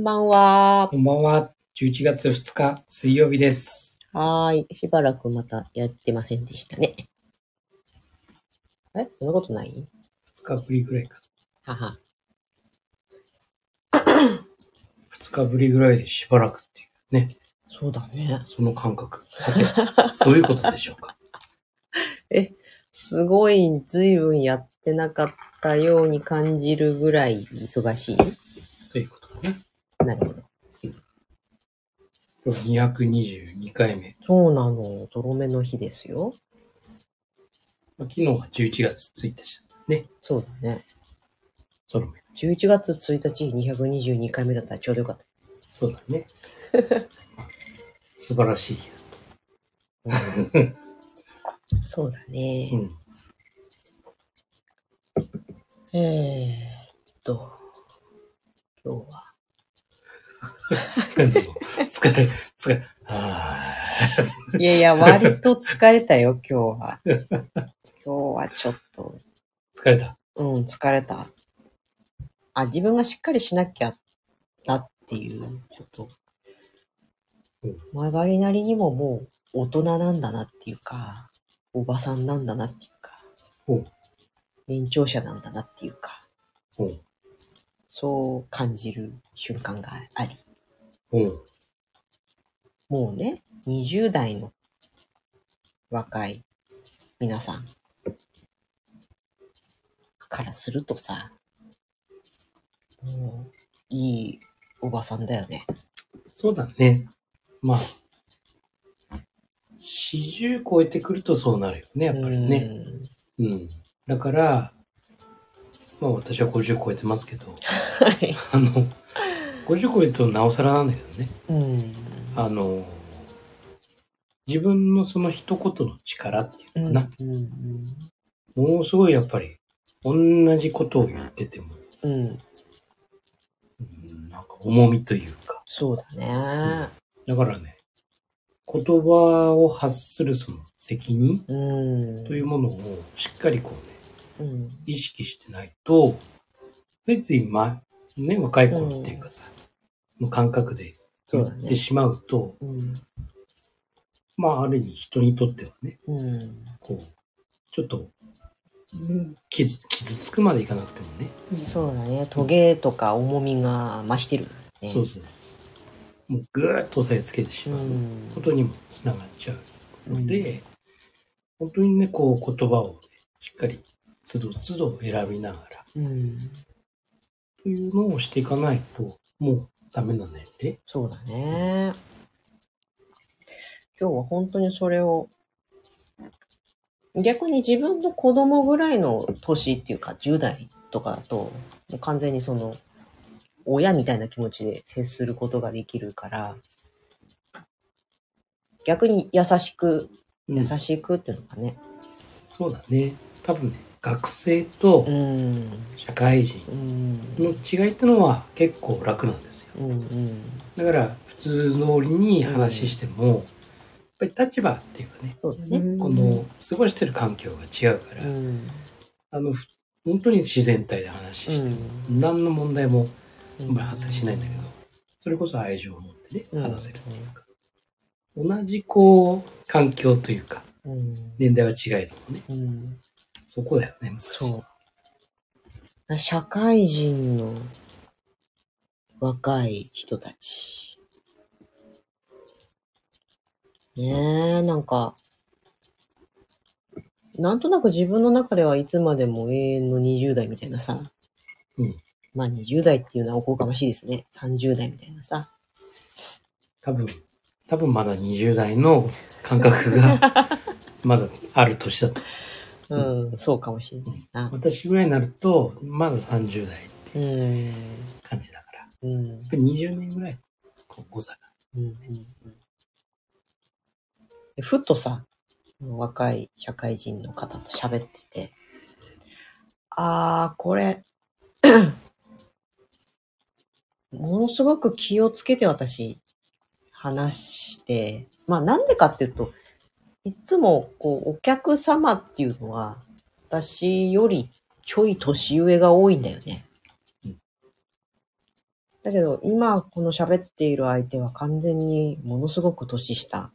こんばんはこ。んばんは。11月2日水曜日です。はーい。しばらくまたやってませんでしたね。えそんなことない？2日ぶりぐらいか。はは。2日ぶりぐらいでしばらくっていうね。そうだね。その感覚。さて、どういうことでしょうか？すごい、ずいぶんやってなかったように感じるぐらい忙しい？ということだね。なるほど。今日は222回目。そうなの。ゾロ目の日ですよ。まあ昨日は11月1日だね。そうだね。ソロメ。11月1日222回目だったらちょうどよかった。そうだね。素晴らしい。そうだうね。ん。えーっと、今日は。疲れ、疲れ、あいやいや、割と疲れたよ、今日は。今日はちょっと、ー疲れた？うん、疲れた。あ、自分がしっかりしなきゃなっていう、ちょっとうん、曲がりなりにももう大人なんだなっていうか、おばさんなんだなっていうかうん、年長者なんだなっていうか、うん。そう感じる瞬間があり、うん。もうね、20代の若い皆さんからするとさ、もういいおばさんだよね。そうだね。まあ、40超えてくるとそうなるよね、やっぱりね。うん。だから、まあ私は50超えてますけど、うん。はい。あの、50超えるとなおさらなんだけどね。うん。あの、自分のその一言の力っていうのかな。うん。ものすごいやっぱり、同じことを言ってても、うん。うん、なんか重みというか。そうだね。だからね、言葉を発するその責任うん。というものをしっかりこうね、うん。意識してないと、ついついま、ね、若い頃っていうかさ、の感覚で言ってしまうと、うん。まあ、ある意味人にとってはね、うん。こう、ちょっと、うん傷、傷つくまでいかなくてもね、そうだね。トゲとか重みが増してる、ね。そうそう。もうぐーっと押さえつけてしう。まうんことにもつながっちゃうので、本当にね、こう言葉を、ね、しっかり、つどつど選びながら、うん。というのをしていかないと、もうダメな年齢。そうだね。今日は本当にそれを、逆に自分の子供ぐらいの年っていうか、10代とかだと、完全にその、親みたいな気持ちで接することができるから、逆に優しく、優しくっていうのかね。そうだね。多分ね、学生とうん。社会人うん。の違いってのは結構楽なんですよ。うん。うん。だから、普通通りに話しても、やっぱり立場っていうかね、そうだね。この過ごしてる環境が違うから、うん。あの、ふ本当に自然体で話しても、何の問題もあんまり発生しないんだけど、それこそ愛情を持ってね、うん話せるっていうか、同じこう、環境というか、うん。年代は違いどもね、うん。そこだよね、そう。社会人の若い人たち。ねえ、なんか、なんとなく自分の中ではいつまでも永遠の20代みたいなさ。うんまあ20代っていうのはおこがましいですね。30代みたいなさ。多分、多分まだ20代の感覚が、まだある年だと。うん、そうかもしれないな。私ぐらいになると、まだ30代ってう。いうん感じだから。うん。やっぱり20年ぐらい、こう誤差が。うんうんふっとさ、若い社会人の方と喋ってて、あー、これ、ものすごく気をつけて私、話して、まあなんでかっていうと、いつも、こう、お客様っていうのは、私よりちょい年上が多いんだよね。だけど、今この喋っている相手は完全にものすごく年下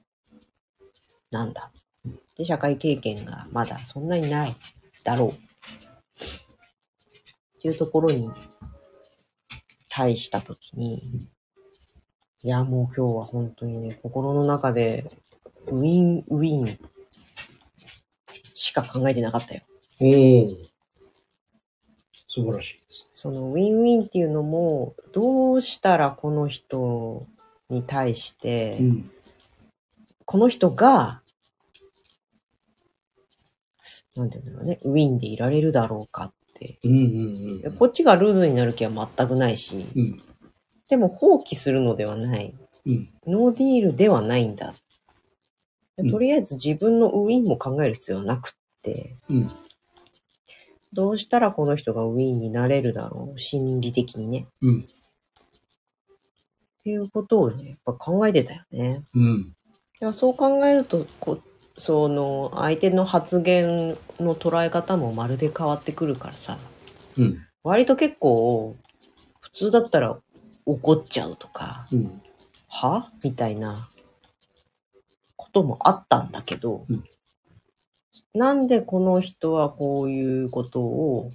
なんだ。で、社会経験がまだそんなにないだろう。っていうところに対したときに、いや、もう今日は本当にね、心の中でウィンウィンしか考えてなかったよ。おお。素晴らしいです。そのウィンウィンっていうのも、どうしたらこの人に対して、うん。この人が、なんていうんだろうね、ウィンでいられるだろうかって。うんうんうん。こっちがルーズになる気は全くないし、うん。でも放棄するのではない。うん。ノーディールではないんだ。うんとりあえず自分のウィンも考える必要はなくって、うん。どうしたらこの人がウィンになれるだろう心理的にね。うん。っていうことをね、やっぱ考えてたよね。うん。だそう考えると、こその相手の発言の捉え方もまるで変わってくるからさ、うん。割と結構、普通だったら怒っちゃうとか、うん。は？みたいなこともあったんだけど、うんなんでこの人はこういうことを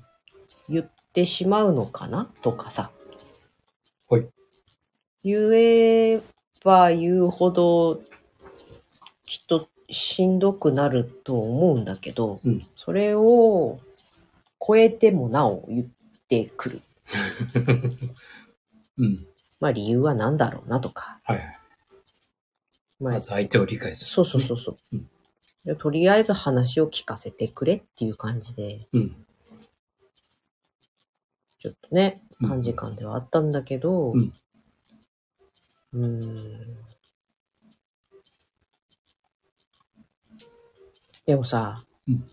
言ってしまうのかなとかさ。はい言えば言うほどきっとしんどくなると思うんだけど、うんそれを超えてもなお言ってくる。うん。まあ理由は何だろうなとか。はいはい。まず相手を理解する。そうそうそうそう。うんでとりあえず話を聞かせてくれっていう感じで、うん。ちょっとね、うん短時間ではあったんだけど、うんうーん。でもさ、うん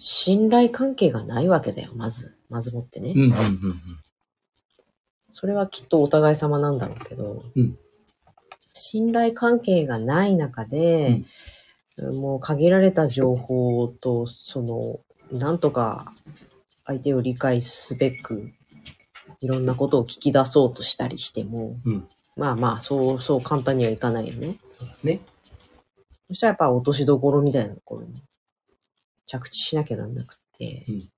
信頼関係がないわけだよ、まず。まずもってね。うん。うん。それはきっとお互い様なんだろうけど、うん信頼関係がない中で、もう限られた情報と、その、なんとか相手を理解すべく、いろんなことを聞き出そうとしたりしても、うん。まあまあ、そうそう簡単にはいかないよね。そうだね。そしたらやっぱ落としどころみたいなところに着地しなきゃなんなくて、うん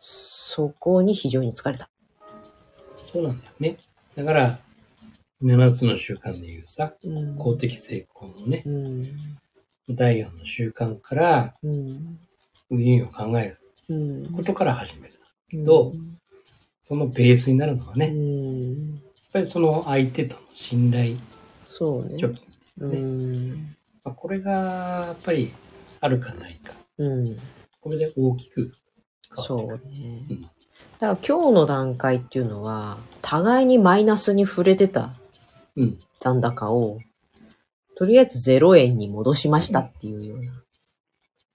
そこに非常に疲れた。そうなんだよね。だから、7つの習慣で言うさ、うん公的成功のね、うん。第4の習慣から、うん。ウィンを考えるうん。ことから始める。どう？そのベースになるのはうね、やっん。ぱりその相手との信頼そうね。貯金。うん。まあ、これが、やっぱり、あるかないか。うん。これで大きく変そう。ね。うんだから今日の段階っていうのは、互いにマイナスに触れてたうん。残高を、とりあえず0円に戻しましたっていうような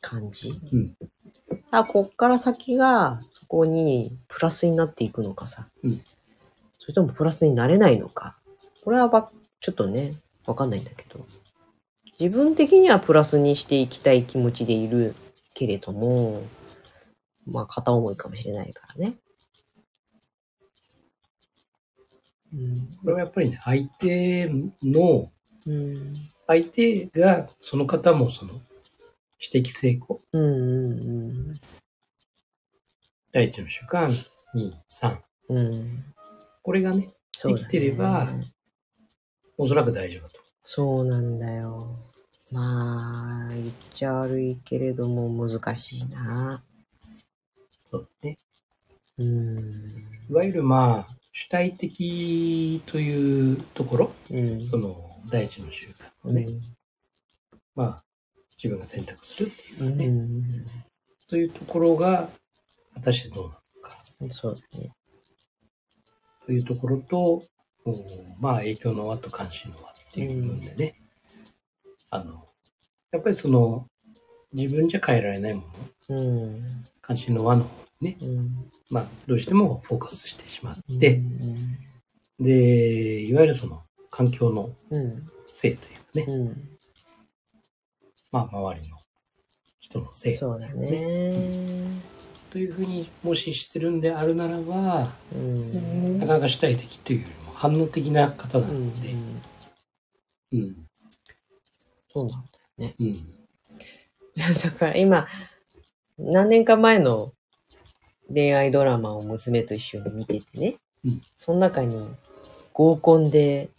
感じ。うん。あ、こっから先が、そこにプラスになっていくのかさ。うんそれともプラスになれないのか。これはば、ちょっとね、わかんないんだけど。自分的にはプラスにしていきたい気持ちでいるけれども、まあ、片思いかもしれないからね。うん。これはやっぱりね、相手の、うん。相手が、その方もその、私的成功。うんうん第一の習慣、2、3。うん。うん。これがね、そうだね生きてればおそらく大丈夫だと。そうなんだよ。まあ、言っちゃ悪いけれども難しいな。そうね。うん。いわゆるまあ、主体的というところ、うん。その、第一の習慣をね、まあ、自分が選択するっていううん。かね、うん。というところが、果たしてどうなのかそうだね。というところと、おまあ、影響の輪と関心の輪っていう部分でね、あの、やっぱりその、自分じゃ変えられないもの、うん。関心の輪の方にね、うん。まあ、どうしてもフォーカスしてしまっうて、ん。で、いわゆるその、環境のうん。せいというかね、うん。まあ、周りの人のせいそうだね。というふうにもししてるんであるならば、うん。なかなか主体的っていうよりも反応的な方なうんので、うん。そうなんだ。うん。だから今、何年か前の恋愛ドラマを娘と一緒に見ててね、うんその中に合コンで、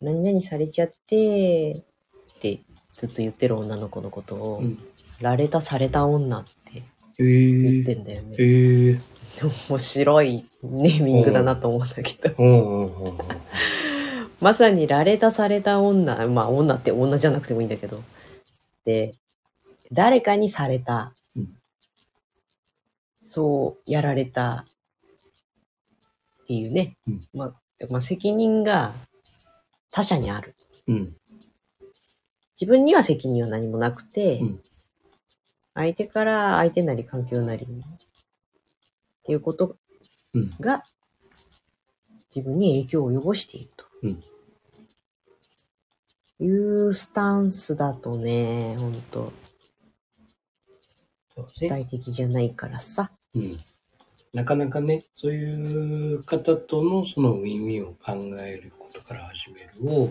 何々されちゃって、ってずっと言ってる女の子のことを、うん。られたされた女ってえ言ってー。んだよね。えー。面白いネーミングだなと思うんだけど。まさにられたされた女、まあ女って女じゃなくてもいいんだけど、で、誰かにされた、うんそうやられたっていうね、うんまあ、まあ責任が他者にある。うん。自分には責任は何もなくて、うん相手から相手なり環境なりにっていうことうん。が自分に影響を及ぼしていると。うんいうスタンスだとね、ほんと、そう主ね。体的じゃないからさ。うん。なかなかね、そういう方とのそのウィンウィンを考えることから始めるを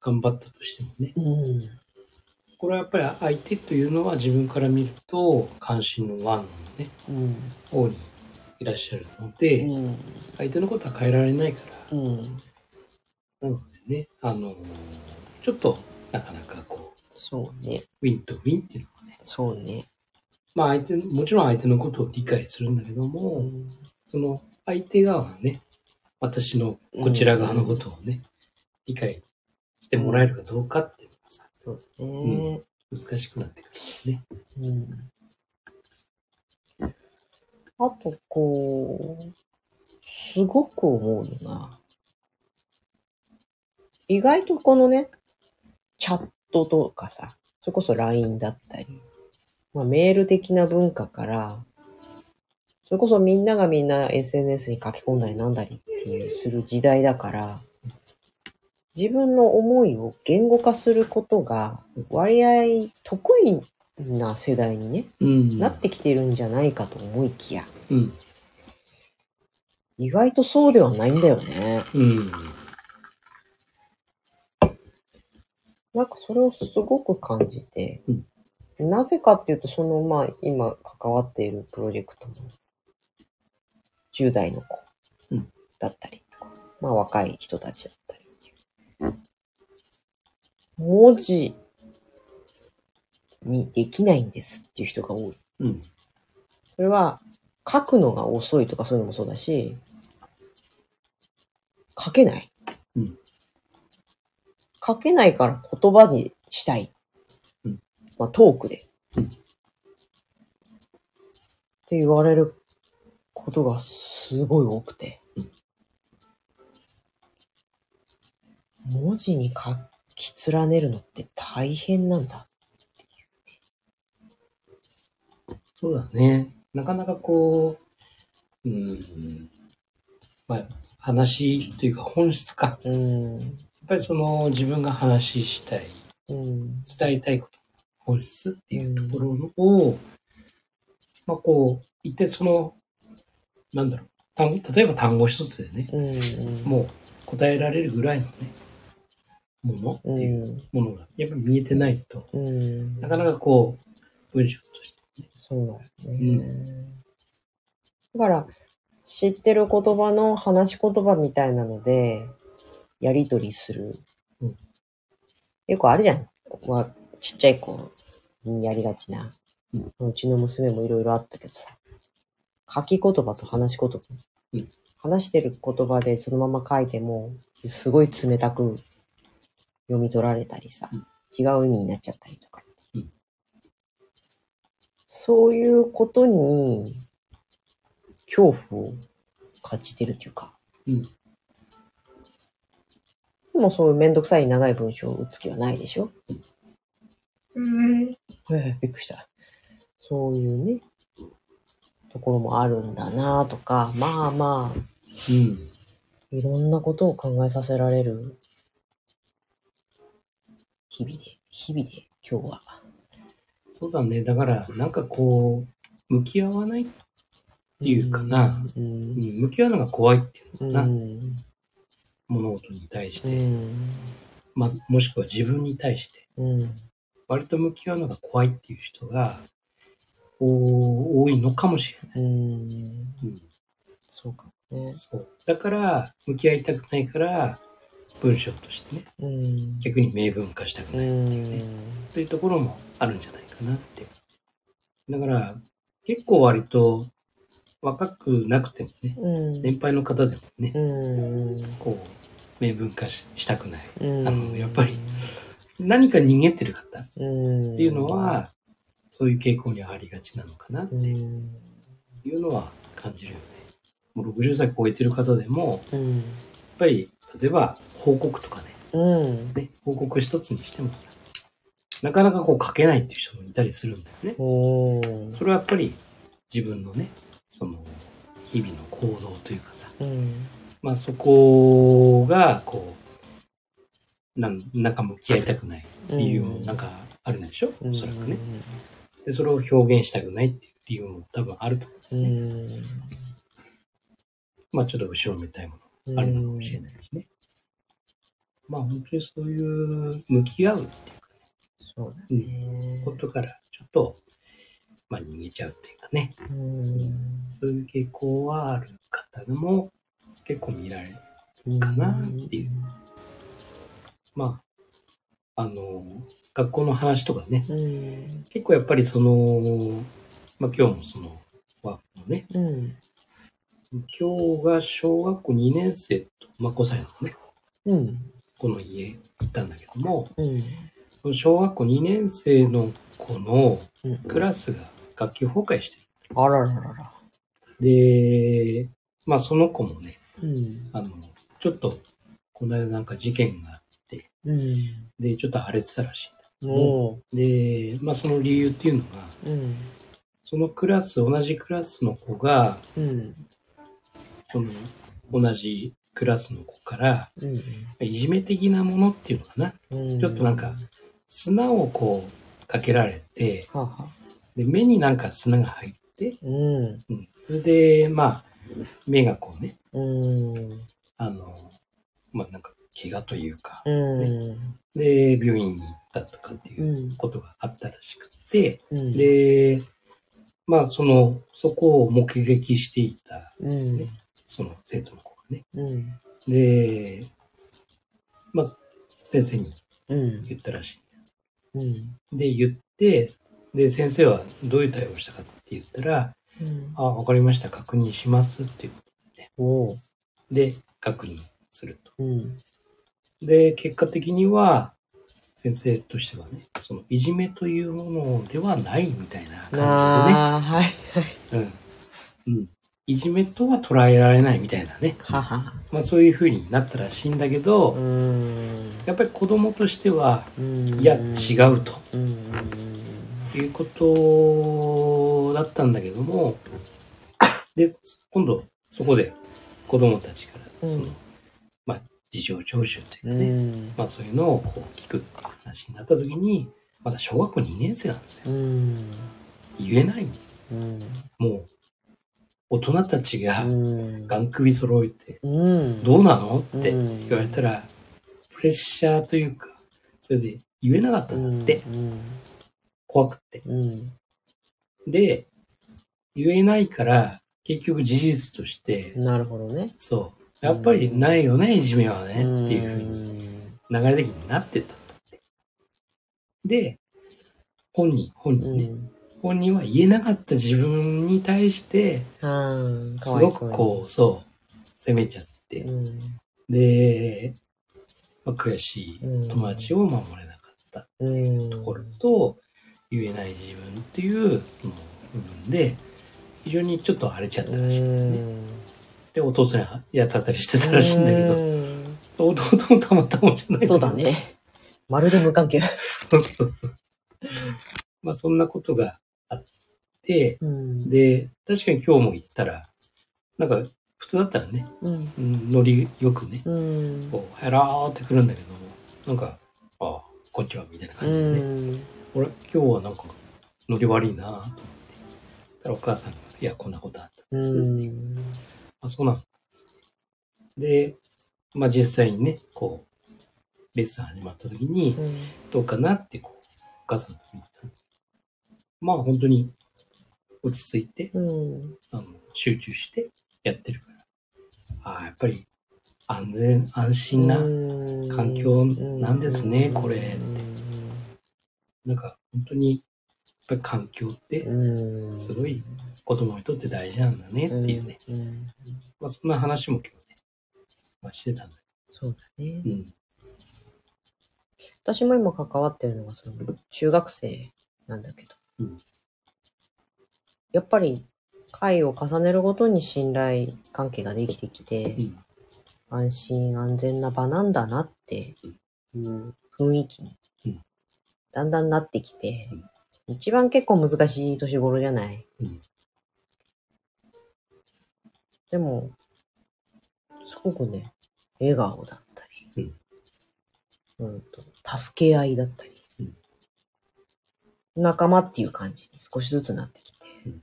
頑張ったとしてもね、うん。これはやっぱり相手というのは自分から見ると関心のワンのね、うん。方にいらっしゃるので、うん。相手のことは変えられないから、うん。なのでね、あの、ちょっとなかなかこそうね。う、ウィンとウィンっていうのはね、そうね。まあ相手、もちろん相手のことを理解するんだけども、うん。その相手側はね、私のこちら側のことをね、理解してもらえるかどうかっていうのがさ、そうね。難しくなってくるんですね。うん。あと、こう、すごく思うのが、意外とこのね、チャットとかさ、それこそ LINE だったり、まあ、メール的な文化から、それこそみんながみんな SNS に書き込んだりなんだりっていうする時代だから、自分の思いを言語化することが割合得意な世代にね、うんなってきてるんじゃないかと思いきや、うん。意外とそうではないんだよね。うん。なんかそれをすごく感じて、なぜかっていうと、そのまあ今関わっているプロジェクトの10代の子うんだったりとか、まあ若い人たちだったりう文字にできないんですっていう人が多い。うん。それは書くのが遅いとかそういうのもそうだし、書けない。うん書けないから言葉にしたい。うんまあトークで。うんって言われることがすごい多くて。文字に書き連ねるのって大変なんだ。そうだね。なかなかこう、うん。まあ、話というか本質か。うん。やっぱりその自分が話したい、うん。伝えたいこと、本質っていうところを、まあこう、一体その、なんだろう、単例えば単語一つでね、うん。もう答えられるぐらいのね、ものってう。いうんものが、やっぱり見えてないと、うん。なかなかこう、文章としてね。そうだよね。だから、知ってる言葉の話し言葉みたいなので、やりとりする。うんよくあるじゃん。わちっちゃい子にやりがちな。うんうちの娘もいろいろあったけどさ。書き言葉と話し言葉。うん話してる言葉でそのまま書いても、すごい冷たく読み取られたりさ、うん違う意味になっちゃったりとか。うんそういうことに、恐怖を感じてるっていうか。うんでもそういうめんどくさい長い文章を打つ気はないでしょうん。ええびっくりした。そういうね、ところもあるんだなとか、まあまあ、うん。いろんなことを考えさせられる日々で、日々で今日は。そうだね。だから、なんかこう、向き合わない、ていうかなうん。うん向き合うのが怖いっていううん。のかな、うん。物事に対しうて、ん。まあ、もしくは自分に対して、うん。割と向き合うのが怖いっていう人が、お多いのかもしれない。うん。うんそうかもね。そう。だから、向き合いたくないから、文章としてね、うん。逆に明文化したくうない。ん。というところもあるんじゃないかなって。だから、結構割と若くなくてもね、うん。年配の方でもね、うん。こう、明文化ししたくない。うん。あのやっぱり何か逃げてる方っうん。ていうのは、そういう傾向にありがちなのかなってうん。いうのは感じるよね。もう60歳超えてる方でも、うん。やっぱり、例えば報告とかね、うん。ね報告一つにしてもさ、なかなかこう書けないっていう人もいたりするんだよね。それはやっぱり自分のね、その日々の行動というかさ、うん。まあそこがこう、なんなんか向き合いたくない理由もなんかあるんでしょ、うんおそらくね。で、それを表現したくないっていう理由も多分あると思う。うん。まあちょっと後ろめたいものあるのかもしれないしね。まあ本当にそういう向き合うっていうかそうだうんね。ことからちょっと、まあ逃げちゃうっていうかね。うん。そういう傾向はある方も結構見られるかなっていう。まあ、あの、学校の話とかね、うん。結構やっぱりその、まあ今日もその、ワークのね、うん。今日が小学校2年生と、まあ5歳のね、うん。この家行ったんだけども、うん。その小学校2年生の子のうん。クラスが学級崩壊してる。あらららら。で、まあその子もね、うん。あの、ちょっと、この間なんか事件があって、うん。で、ちょっと荒れてたらしいんで、まあその理由っていうのが、うん。そのクラス、同じクラスの子が、うん。その、同じクラスの子から、うん。いじめ的なものっていうのかな。うん。ちょっとなんか、砂をこう、かけられて、はは。で、目になんか砂が入って、うん。うん。それで、まあ、目がこうね、うん。あの、まあなんか、怪我というか、うん。で、病院に行ったとかっていううん。ことがあったらしくて、うん。で、まあ、その、そこを目撃していた、うん。ねその生徒の子がね。うん。で、まあ、先生にうん。言ったらしうん。い。で、言って、で、先生はどういう対応をしたかって言ったら、うん。あ、わかりました、確認しますっていうおう。で、確認すると。うん。で、結果的には、先生としてはね、その、いじめというものではないみたいな感じでね、ああ、はい。うん。うん。いじめとは捉えられないみたいなね。はは。まあそういう風になったらしいんだけど、うん。やっぱり子供としては、うん。いや、違うとうん。いうことだったんだけども、で、今度そこで子供たちから、その、うんまあ事情聴取というね、ん。まあそういうのをこう聞くっていう話になった時に、まだ小学校2年生なんですよ。うん。言えない。うん。もう、大人たちがうん。首揃えて、うん。どうなの？ってうん言われたら、プレッシャーというか、それで言えなかったんだって、怖くって。うん。で、言えないから、結局事実として、なるほどね。そう、やっぱりないよね、いじめはね、っていうふうに流れ的になってった。で、本人、本う人ね、ん。本人は言えなかった自分に対して、うん。すごくこう、そう、責めちゃって、うん。で、まあ、悔しいうん友達を守れなかったうん。ところと、言えない自分っていうその部分で、非常にちょっと荒れちゃったらしいんだよね。で、弟にやつ当たりしてたらしいんだけど、弟もたまったもんじゃないそうだ。ね。まるで無関係。そうそうそう。まあそんなことがあって、うん。で、確かに今日も行ったら、なんか普通だったらね、うん。よくね、うん。こう、ヘラーってくるんだけども、なんか、ああ、こんにちは、みたいなう感じでね。ん。俺、今日はなんか、ノリ悪いなと思って。からお母さんが、いや、こんなことあったんうですって。ん。あ、そうなんでまあ実際にね、こう、レッスン始まった時に、どうかなって、こう、お母さんが見てた。まあ本当に落ち着いて、うん。あの集中してやってるから。ああ、やっぱり安全、安心な、環境なんですねこれって。なんか本当に、ぱり環境って、うん。すごい子供にとって大事なんだねっていうね。うん。まあそんな話も今日ね、まあ、してたんだそうだねけ。ど。うん。私も今関わってるのが、その、中学生なんだけど。うんやっぱり、回を重ねるごとに信頼関係ができてきて、うん安心安全な場なんだなっていう雰囲気にうん、だんだんなってきて、一番結構難しい年頃じゃない？うんでも、すごくね、笑顔だったり、うんと助け合いだったり、仲間っていう感じに少しずつなってきて、うん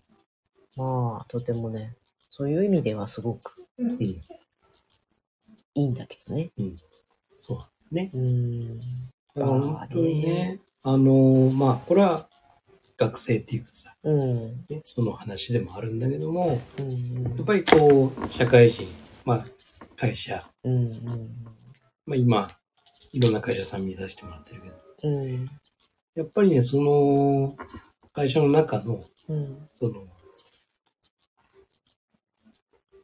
まあ、とてもね、そういう意味ではすごくうん。いいんだけどね。そうね。うん。だから本当にね、あのーまあ、これは学生っていうかさ、うん。ね、その話でもあるんだけども、うん。やっぱりこう、社会人、まあ、会社、うん。うん。まあ今、いろんな会社さん見させてもらってるけど、うん。やっぱりね、その、会社の中の、うん。その、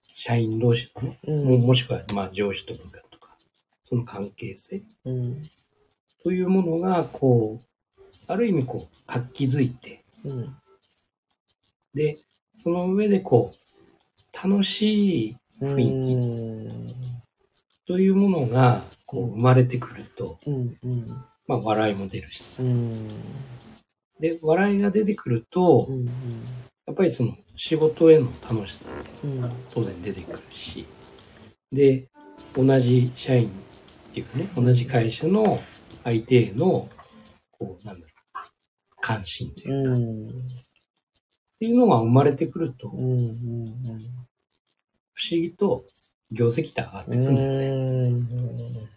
社員同士のね、うん。ももしくは、まあ、上司と部下とか、その関係性うん。というものが、こう、ある意味、こう、活気づいて、うん。で、その上で、こう、楽しい雰囲気というものが、こう、生まれてくると、うん。うん。まあ、笑いも出るしさう。ん。で、笑いが出てくるとう、ん。やっぱりその、仕事への楽しさってうん。当然出てくるし、で、同じ社員っていうかね、同じ会社の相手への、こう、なんだろう、関心というか、っうん。ていうのが生まれてくると、不うん。思議と業績って上がってくるんだよね。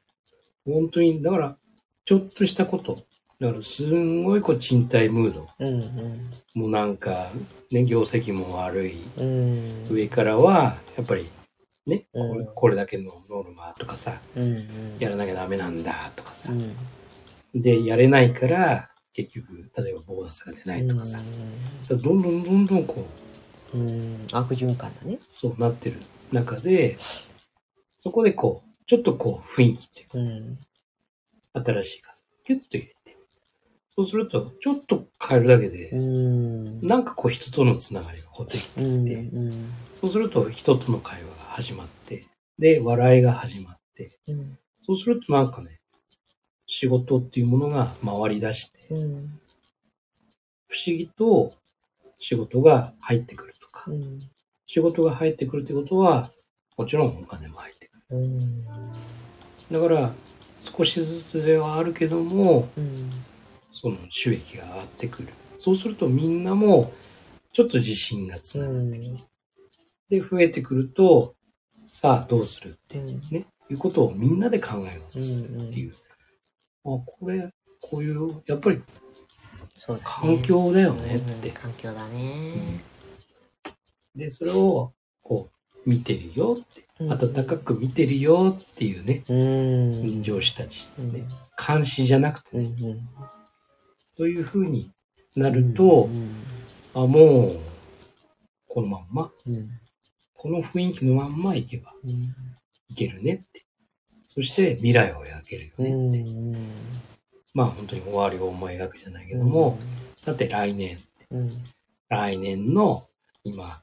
本当に、だから、ちょっとしたこと、だから、すんごいこう、賃貸ムード。うん。もうなんか、ね、業績も悪い。うん。上からは、やっぱり、ね、これうんこれだけのノルマとかさ、うん。やらなきゃダメなんだとかさう。ん。で、やれないから、結局、例えばボーナスが出ないとかさ。どんどんどんどんこう、うん。悪循環だね。そうなってる中で、そこでこう、ちょっとこう、雰囲気っていうか、うん。新しい風をキュッと入れて。そうすると、ちょっと変えるだけで、うん。なんかこう、人とのつながりがこうできてうん。きて、うん。そうすると、人との会話が始まって、で、笑いが始まって、うん。そうするとなんかね、仕事っていうものが回り出して、うん。不思議と仕事が入ってくるとか、うん。仕事が入ってくるってことは、もちろんお金も入ってくうん。る。だから、少しずつではあるけども、うん。その収益が上がってくる。そうするとみんなも、ちょっと自信がつながってきて、で、増えてくると、さあどうするってね、いうことをみんなで考えようとするっていう。あ、これ、こういう、やっぱり環境だよねってうん環境だね。で、それを、こう、見てるよって、うん温かく見てるよっていうね、うん。上司たち、うんね、監視じゃなくてうん。ね、うん。そういう風になると、うん。あ、もう、このまんま、うん。この雰囲気のまんまいけばうん。いけるねって。そして未来を描けるようねって。ん。まあ本当に終わりを思い描くじゃないけども、さて来年、うん。来年の今、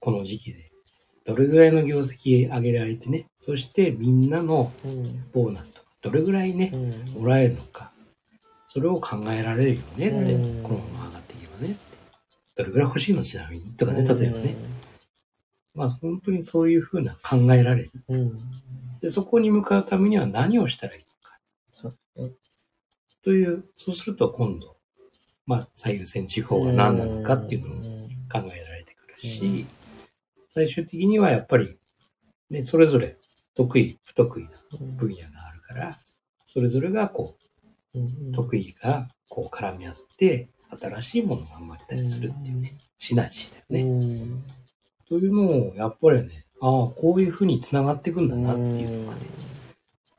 この時期で、どれぐらいの業績上げられてね、そしてみんなのうん。ボーナスとか、どれぐらいねう、ん。もらえるのか、それを考えられるよねって、うんこのまま上がっていけばねって。どれぐらい欲しいのちなみにとかね、例えばね。まあ本当にそういうふうな考えられる。うん。で、そこに向かうためには何をしたらいいのか。という、そうすると今度、まあ最優先事項は何なのかっていうのを考えられてくるし、最終的にはやっぱり、ね、それぞれ得意、不得意なうん分野があるから、それぞれがこう得意がこう絡み合って、新しいものが生まれたりするっていうね、シナジーだよね。うん。というのを、やっぱりね、ああ、こういうふうに繋がっていくんだなっていうのがね、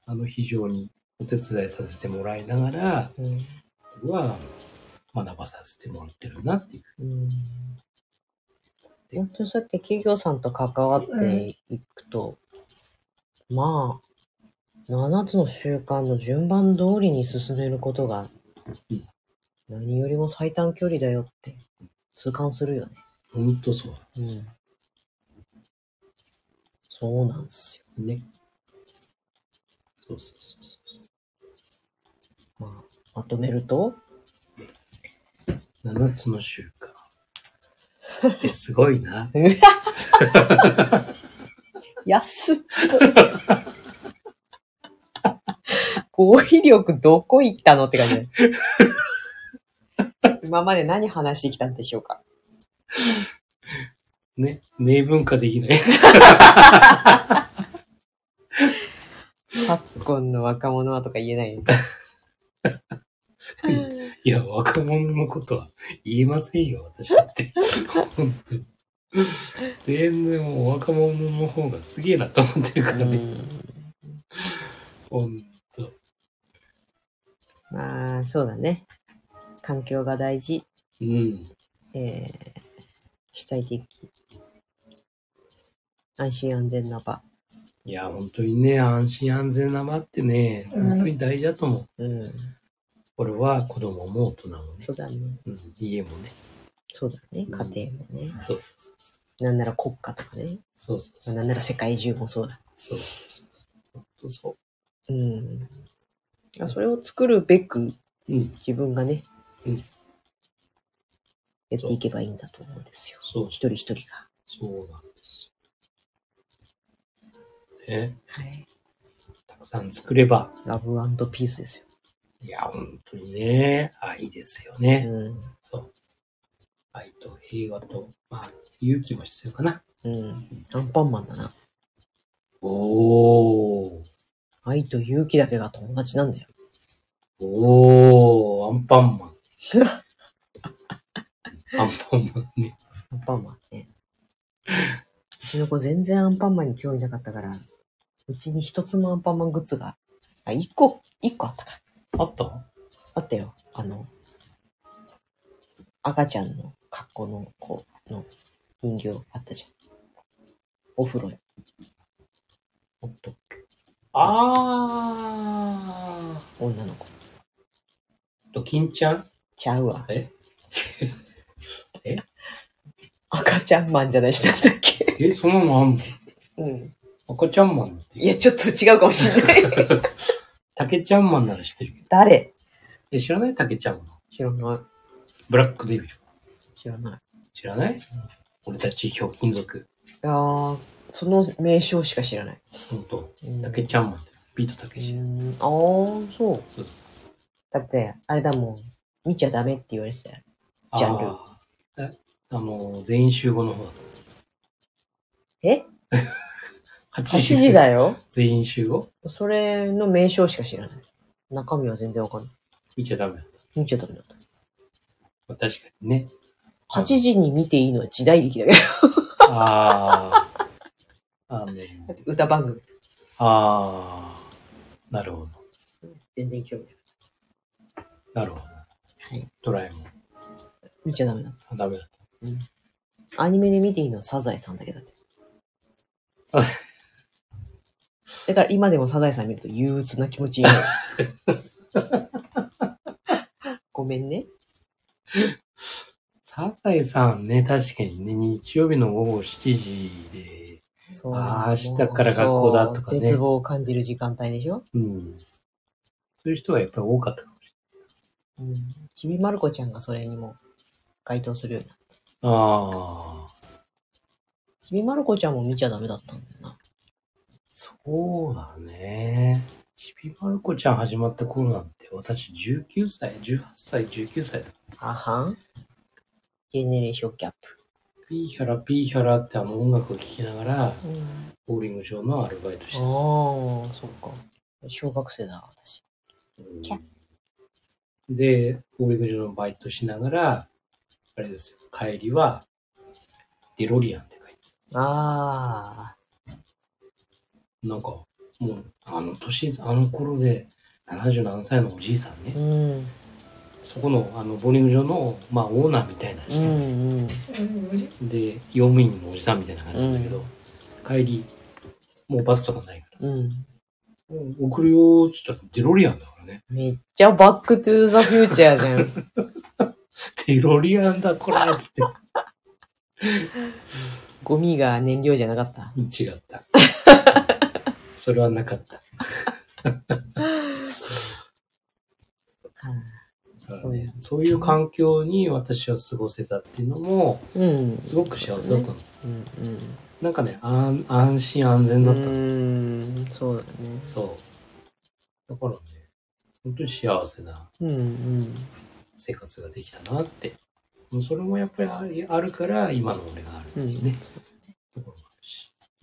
あの、非常にお手伝いさせてもらいながら、うん僕は学ばさせてもらってるなっていう。うん本当にそうやって企業さんと関わっていくと、まあ、7つの習慣の順番通りに進めることがうん、何よりも最短距離だよって痛感するよね。ほんとそう。うん。そうなんですよ。ね。そうそうそうそまとめると、う。7つの習慣。ってすごいな。安っ。語彙力どこ行ったのって感じね。今まで何話してきたんでしょうか？ね。明文化できない。昨今の若者はとか言えない。いや、若者のことは言えませんよ、私だって。本当に。全然もう若者の方がすげえなと思ってるからね。ほんと。まあ、そうだね。環境が大事。うん。えー、主体的。安心安全な場。いや、本当にね、安心安全な場ってね、本当に大事だと思う。うん。これは子供も大人もねそ、うだね。うん、家もね。そうだね。家庭もね。そうそうそうそう。なんなら国家とかね。そうそうそう。なんなら世界中もそうだ。そうそうそう。本当そうん。それを作るべくう。うん。自分がね、うんやっていけばいいんだと思うんですよ。そう、一人一人が。そうなんですよ。ね。はい。たくさん作れば、ラブピースですよ。いや、本当にね、愛ですよね。うん。そう。愛と平和と、まあ、勇気も必要かな。うん。アンパンマンだな。おー。愛と勇気だけが友達なんだよ。おー、アンパンマン。アンパンマンね。アンパンマンね。うちの子全然アンパンマンに興味なかったから、うちに一つもアンパンマングッズが、あ、一個、一個あったか。あった？あったよ。あの、赤ちゃんの格好の子の人形あったじゃん。お風呂に。おっと、あ女の子。ー。ドキンちゃん？ちゃうわ。え？赤ちゃんマンじゃないしなんだっけ？え、そんなのあんの？うん。赤ちゃんマンっていや、ちょっと違うかもしんない。竹ちゃんマンなら知ってるけど。誰？え、知らない？竹ちゃんマン。知らない。ブラックデビル。知らない。知らない？俺たちひょうきん族。あー、その名称しか知らない。ほんと。うん竹ちゃんマン。ビートたけし。うんあー、そう。そうだって、あれだもん。見ちゃダメって言われてたよ。ジャンルあーえ、あの、全員集合の方だと。え？8 ?8 時だよ。全員集合？それの名称しか知らない。中身は全然わかんない。見ちゃダメだ。見ちゃダメだった。まあ、確かにね。8時に見ていいのは時代劇だけど。ああ。あの、だって歌番組。ああ。なるほど。全然興味ない。なるほど。はい。ドラえもん。見ちゃダメだっあダメだ。た。アニメで見ていいのはサザエさんだけだって。だから今でもサザエさん見ると憂鬱な気持ちになる。ごめんね。サザエさんね、確かにね、日曜日の午後7時で、そう。あー明日から学校だとかね絶望を感じる時間帯でしょ？うん。そういう人がやっぱり多かったかもしうん。ちびまる子ちゃんがそれにも該当するようになった。れない。ああ。ちびまる子ちゃんも見ちゃダメだったんだよな。そうだね。ちびまる子ちゃん始まった頃なんて、私19歳、18歳、19歳だ。あはんジェネレーションギャップ。ピーヒャラピーヒャラってあの音楽を聴きながら、うん。ボーリング場のアルバイトしてた。ああ、そっか。小学生だ、私。キャで、ボーリング場のバイトしながら、あれですよ、帰りは、デロリアンって書いてああ。なんか、もう、あの年、あの頃で、70何歳のおじいさんね、うん。そこの、あの、ボーリング場の、まあ、オーナーみたいなう人、んうん。で、用務員のおじさんみたいな感じなんだけど、帰り、もうバスとかないからさ、うん。もう送るよーって言ったらデロリアンだからね。めっちゃバックトゥーザフューチャーじゃん。デロリアンだ、これっつって。ゴミが燃料じゃなかった？違った。それはなかった。だからね、そういう環境に私は過ごせたっていうのも、うん。すごく幸せだったの。うんなんかね、安安心安全だうん。ったの。うん。そうだね。そう。だからね、本当に幸せな。生活ができたなって。もうそれもやっぱりあるから、今の俺があるっていうね。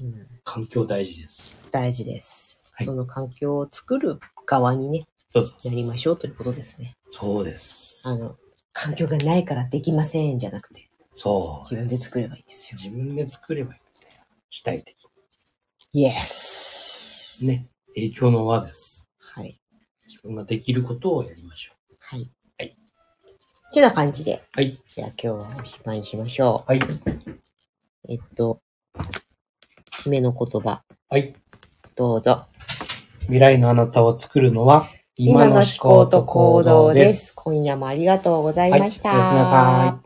うん。環境大事です。大事です。はいその環境を作る側にね、そうそうそう。やりましょうということですね。そうです。あの、環境がないからできませんじゃなくて、そう。自分で作ればいいんですよ。自分で作ればいいんだよ。主体的イエスに。ね。影響の輪です。はい。自分ができることをやりましょはい。はい。てな感じで、う。はい。じゃあ今日はおしまいにしましょはい。う。えっと、締めの言葉、はい。どうぞ。未来のあなたを作るのは、今の思考と行動です。今夜もありがとうございました。はいおやすみなさい